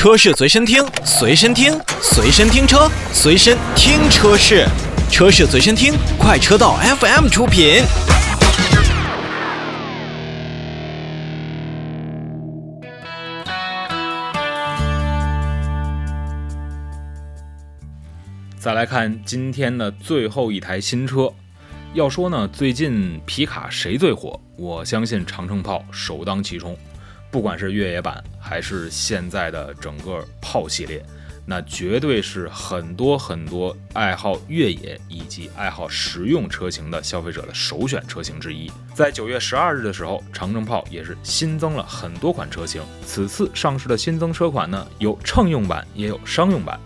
车市随身听，随身听，随身听车，随身听车市，车市随身听，快车道 FM 出品。再来看今天的最后一台新车。要说呢，最近皮卡谁最火？我相信长城炮首当其冲。不管是越野版还是现在的整个炮系列，那绝对是很多很多爱好越野以及爱好实用车型的消费者的首选车型之一。在九月十二日的时候，长城炮也是新增了很多款车型。此次上市的新增车款呢，有乘用版，也有商用版。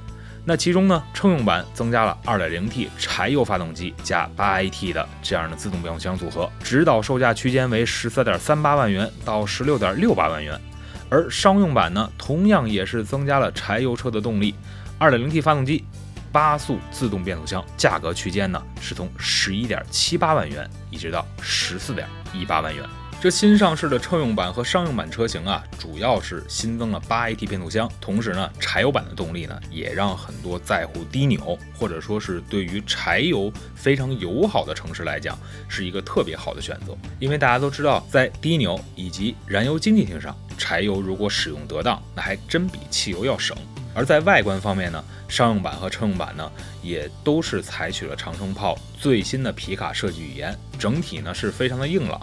那其中呢，乘用版增加了 2.0T 柴油发动机加 8AT 的这样的自动变速箱组合，指导售价区间为13.38万元到16.68万元。而商用版呢，同样也是增加了柴油车的动力，2.0T 发动机，八速自动变速箱，价格区间呢是从11.78万元一直到14.18万元。这新上市的乘用版和商用版车型啊，主要是新增了八 AT 变速箱，同时呢，柴油版的动力呢，也让很多在乎低扭或者说是对于柴油非常友好的城市来讲，是一个特别好的选择。因为大家都知道，在低扭以及燃油经济性上，柴油如果使用得当，那还真比汽油要省。而在外观方面呢，商用版和乘用版呢，也都是采取了长城炮最新的皮卡设计语言，整体呢是非常的硬朗。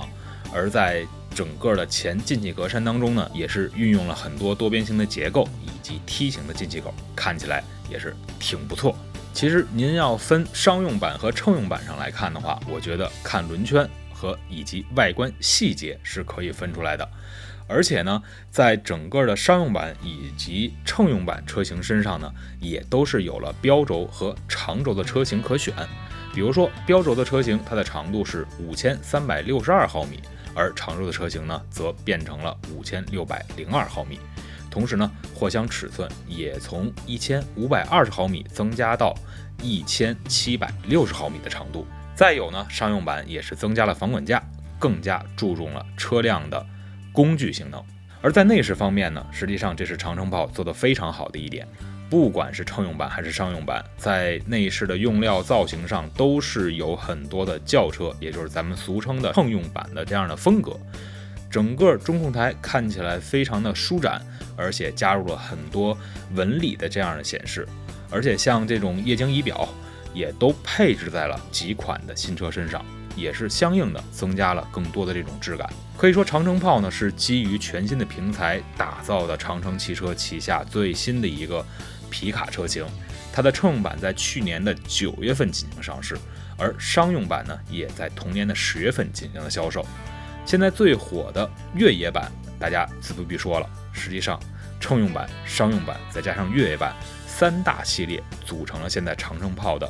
而在整个的前进气格栅当中呢，也是运用了很多多边形的结构以及梯形的进气口，看起来也是挺不错。其实您要分商用版和乘用版上来看的话，我觉得看轮圈和以及外观细节是可以分出来的。而且呢，在整个的商用版以及乘用版车型身上呢，也都是有了标轴和长轴的车型可选。比如说标轴的车型，它的长度是五千三百六十二毫米。而长轴的车型呢，则变成了五千六百零二毫米，同时呢，货箱尺寸也从一千五百二十毫米增加到一千七百六十毫米的长度。再有呢，商用版也是增加了防滚架，更加注重了车辆的工具性能。而在内饰方面呢，实际上这是长城炮做得非常好的一点。不管是乘用版还是商用版，在内饰的用料造型上都是有很多的轿车，也就是咱们俗称的乘用版的这样的风格。整个中控台看起来非常的舒展，而且加入了很多纹理的这样的显示，而且像这种液晶仪表也都配置在了几款的新车身上，也是相应的增加了更多的这种质感。可以说，长城炮呢是基于全新的平台打造的长城汽车旗下最新的一个。皮卡车型，它的乘用版在去年的九月份进行上市，而商用版呢，也在同年的十月份进行了销售。现在最火的越野版，大家自不必说了。实际上，乘用版、商用版再加上越野版三大系列，组成了现在长城炮的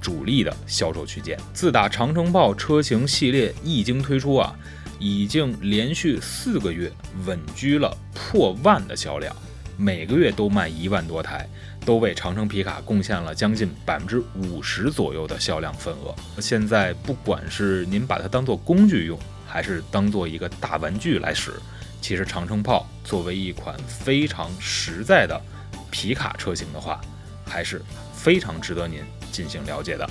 主力的销售区间。自打长城炮车型系列一经推出啊，已经连续四个月稳居了破万的销量。每个月都卖一万多台，都为长城皮卡贡献了将近百分之五十左右的销量份额。现在不管是您把它当做工具用，还是当做一个大玩具来使，其实长城炮作为一款非常实在的皮卡车型的话，还是非常值得您进行了解的。